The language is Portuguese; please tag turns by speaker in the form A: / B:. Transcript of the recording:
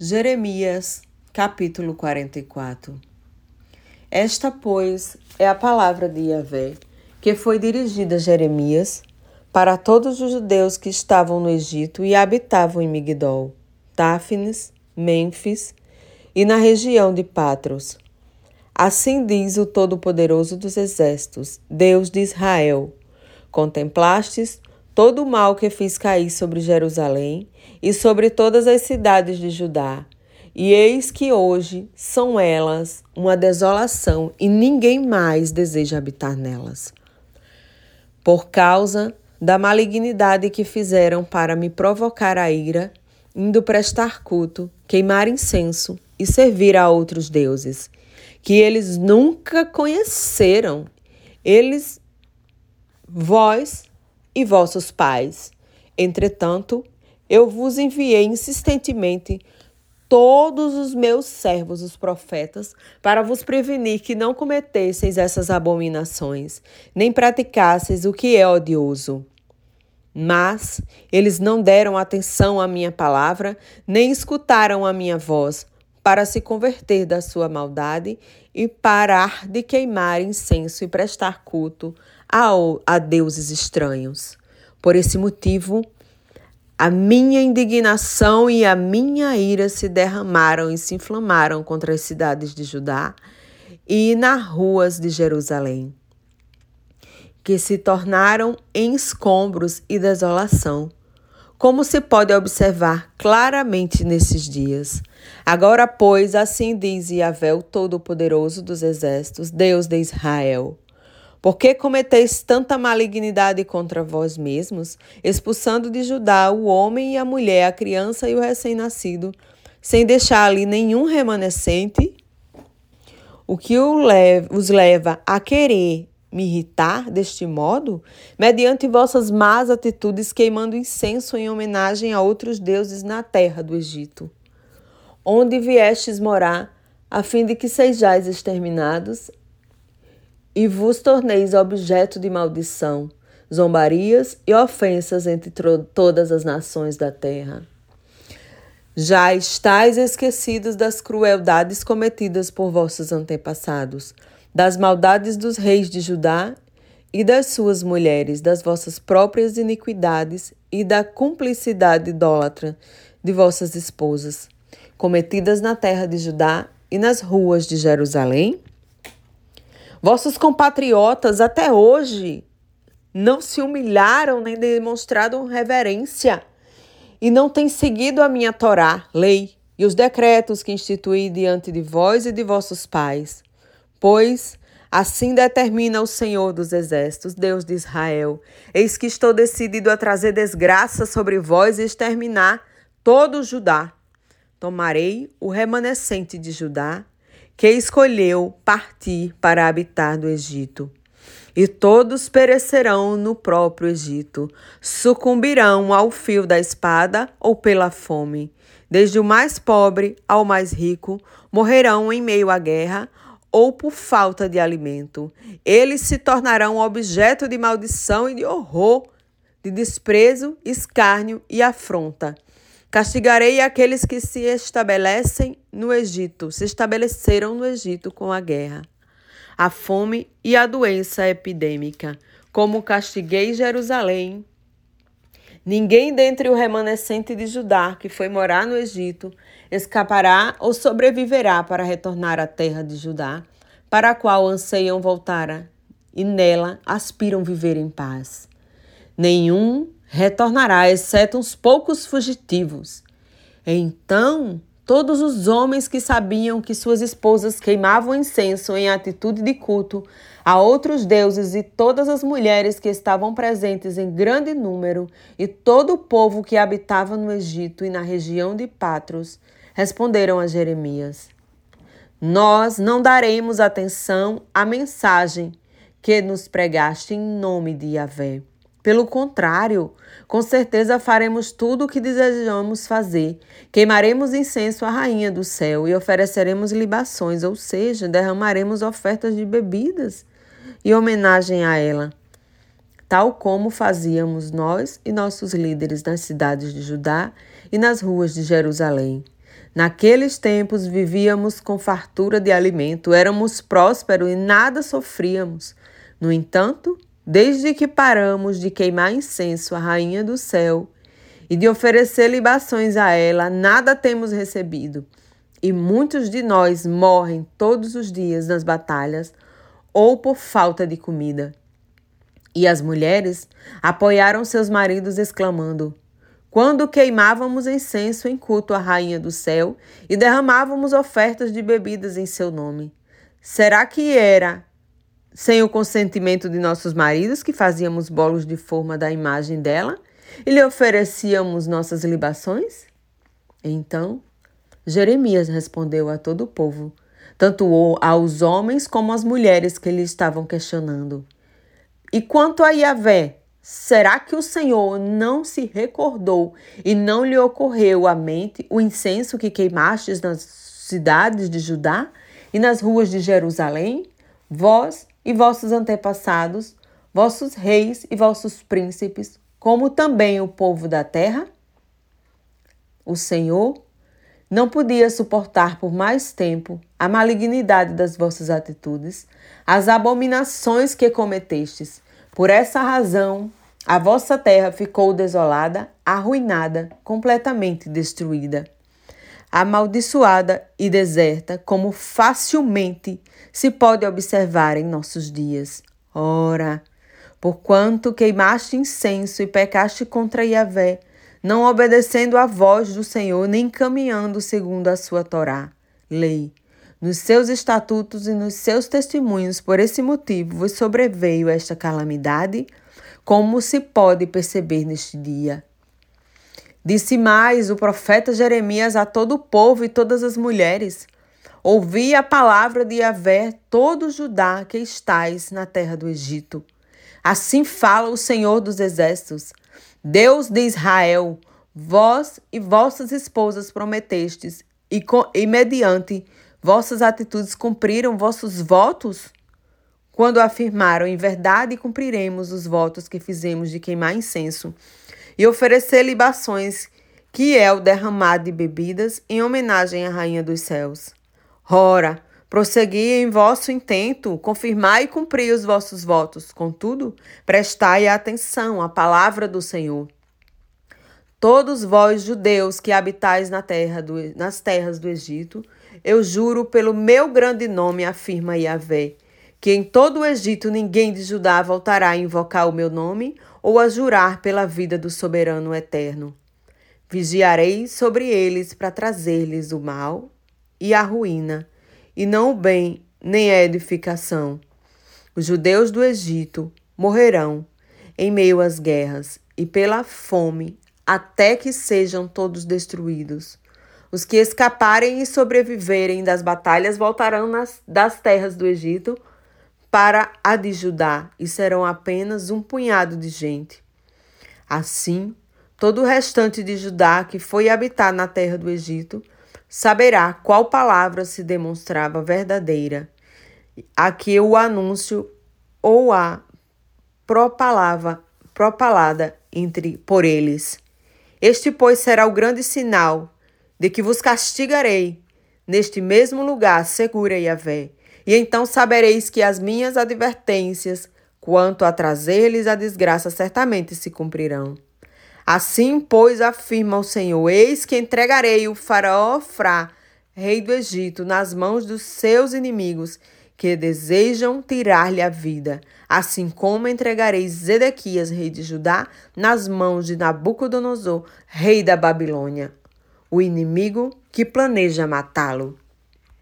A: Jeremias, capítulo 44 Esta, pois, é a palavra de Yahvé, que foi dirigida a Jeremias para todos os judeus que estavam no Egito e habitavam em Migdol, Táfnis, Mênfis e na região de Patros. Assim diz o Todo-Poderoso dos Exércitos, Deus de Israel: Contemplastes todo o mal que fiz cair sobre Jerusalém e sobre todas as cidades de Judá. E eis que hoje são elas uma desolação e ninguém mais deseja habitar nelas. Por causa da malignidade que fizeram para me provocar a ira, indo prestar culto, queimar incenso e servir a outros deuses, que eles nunca conheceram, eles, vós e vossos pais. Entretanto, eu vos enviei insistentemente todos os meus servos, os profetas, para vos prevenir que não cometesseis essas abominações, nem praticasseis o que é odioso. Mas eles não deram atenção à minha palavra, nem escutaram a minha voz, para se converter da sua maldade e parar de queimar incenso e prestar culto a, deuses estranhos. Por esse motivo, a minha indignação e a minha ira se derramaram e se inflamaram contra as cidades de Judá e nas ruas de Jerusalém, que se tornaram em escombros e desolação, como se pode observar claramente nesses dias. Agora, pois, assim diz Yahvé, o Todo-Poderoso dos Exércitos, Deus de Israel. Por que cometeis tanta malignidade contra vós mesmos, expulsando de Judá o homem e a mulher, a criança e o recém-nascido, sem deixar ali nenhum remanescente? O que os leva a querer me irritar deste modo, mediante vossas más atitudes, queimando incenso em homenagem a outros deuses na terra do Egito, onde viestes morar, a fim de que sejais exterminados e vos torneis objeto de maldição, zombarias e ofensas entre todas as nações da terra. Já estáis esquecidos das crueldades cometidas por vossos antepassados, das maldades dos reis de Judá e das suas mulheres, das vossas próprias iniquidades e da cumplicidade idólatra de vossas esposas, cometidas na terra de Judá e nas ruas de Jerusalém? Vossos compatriotas até hoje não se humilharam nem demonstraram reverência e não têm seguido a minha Torá, lei, e os decretos que instituí diante de vós e de vossos pais. Pois assim determina o Senhor dos Exércitos, Deus de Israel: Eis que estou decidido a trazer desgraça sobre vós e exterminar todo o Judá. Tomarei o remanescente de Judá que escolheu partir para habitar do Egito. E todos perecerão no próprio Egito, sucumbirão ao fio da espada ou pela fome. Desde o mais pobre ao mais rico, morrerão em meio à guerra ou por falta de alimento. Eles se tornarão objeto de maldição e de horror, de desprezo, escárnio e afronta. Castigarei aqueles que se estabelecem no Egito, se estabeleceram no Egito com a guerra, a fome e a doença epidêmica, como castiguei Jerusalém. Ninguém dentre o remanescente de Judá que foi morar no Egito escapará ou sobreviverá para retornar à terra de Judá, para a qual anseiam voltar e nela aspiram viver em paz. Nenhum retornará, exceto uns poucos fugitivos. Então, todos os homens que sabiam que suas esposas queimavam incenso em atitude de culto a outros deuses e todas as mulheres que estavam presentes em grande número e todo o povo que habitava no Egito e na região de Patros responderam a Jeremias: Nós não daremos atenção à mensagem que nos pregaste em nome de Yahvé. Pelo contrário, com certeza faremos tudo o que desejamos fazer. Queimaremos incenso à rainha do céu e ofereceremos libações, ou seja, derramaremos ofertas de bebidas e homenagem a ela, tal como fazíamos nós e nossos líderes nas cidades de Judá e nas ruas de Jerusalém. Naqueles tempos vivíamos com fartura de alimento, éramos prósperos e nada sofríamos. No entanto, desde que paramos de queimar incenso à Rainha do Céu e de oferecer libações a ela, nada temos recebido. E muitos de nós morrem todos os dias nas batalhas ou por falta de comida. E as mulheres apoiaram seus maridos, exclamando: Quando queimávamos incenso em culto à Rainha do Céu e derramávamos ofertas de bebidas em seu nome, será que era sem o consentimento de nossos maridos que fazíamos bolos de forma da imagem dela e lhe oferecíamos nossas libações? Então Jeremias respondeu a todo o povo, tanto aos homens como às mulheres que lhe estavam questionando. E quanto a Yahvé, será que o Senhor não se recordou e não lhe ocorreu à mente o incenso que queimastes nas cidades de Judá e nas ruas de Jerusalém? Vós e vossos antepassados, vossos reis e vossos príncipes, como também o povo da terra? O Senhor não podia suportar por mais tempo a malignidade das vossas atitudes, as abominações que cometestes. Por essa razão, a vossa terra ficou desolada, arruinada, completamente destruída, amaldiçoada e deserta, como facilmente se pode observar em nossos dias. Ora, porquanto queimaste incenso e pecaste contra Yahvé, não obedecendo à voz do Senhor, nem caminhando segundo a sua Torá, lei, nos seus estatutos e nos seus testemunhos. Por esse motivo vos sobreveio esta calamidade, como se pode perceber neste dia. Disse mais o profeta Jeremias a todo o povo e todas as mulheres: Ouvi a palavra de Yahvé, todo Judá que estais na terra do Egito. Assim fala o Senhor dos Exércitos. Deus de Israel, vós e vossas esposas prometestes, e, com, e mediante vossas atitudes cumpriram vossos votos? Quando afirmaram, em verdade cumpriremos os votos que fizemos de queimar incenso e oferecer libações, que é o derramar de bebidas em homenagem à Rainha dos Céus. Ora, Prossegui em vosso intento, confirmai e cumpri os vossos votos. Contudo, prestai atenção à palavra do Senhor. Todos vós, judeus que habitais na terra do, nas terras do Egito, eu juro pelo meu grande nome, afirma Yahvé, que em todo o Egito ninguém de Judá voltará a invocar o meu nome ou a jurar pela vida do soberano eterno. Vigiarei sobre eles para trazer-lhes o mal e a ruína e não o bem, nem a edificação. Os judeus do Egito morrerão em meio às guerras e pela fome, até que sejam todos destruídos. Os que escaparem e sobreviverem das batalhas voltarão nas, das terras do Egito para a de Judá e serão apenas um punhado de gente. Assim, todo o restante de Judá que foi habitar na terra do Egito saberá qual palavra se demonstrava verdadeira, a que o anúncio ou a propalava, propalada entre por eles. Este, pois, será o grande sinal de que vos castigarei neste mesmo lugar, segura Yahvé. E então sabereis que as minhas advertências quanto a trazer-lhes a desgraça certamente se cumprirão. Assim, pois, afirma o Senhor: Eis que entregarei o faraó Fra, rei do Egito, nas mãos dos seus inimigos, que desejam tirar-lhe a vida, assim como entregarei Zedequias, rei de Judá, nas mãos de Nabucodonosor, rei da Babilônia, o inimigo que planeja matá-lo.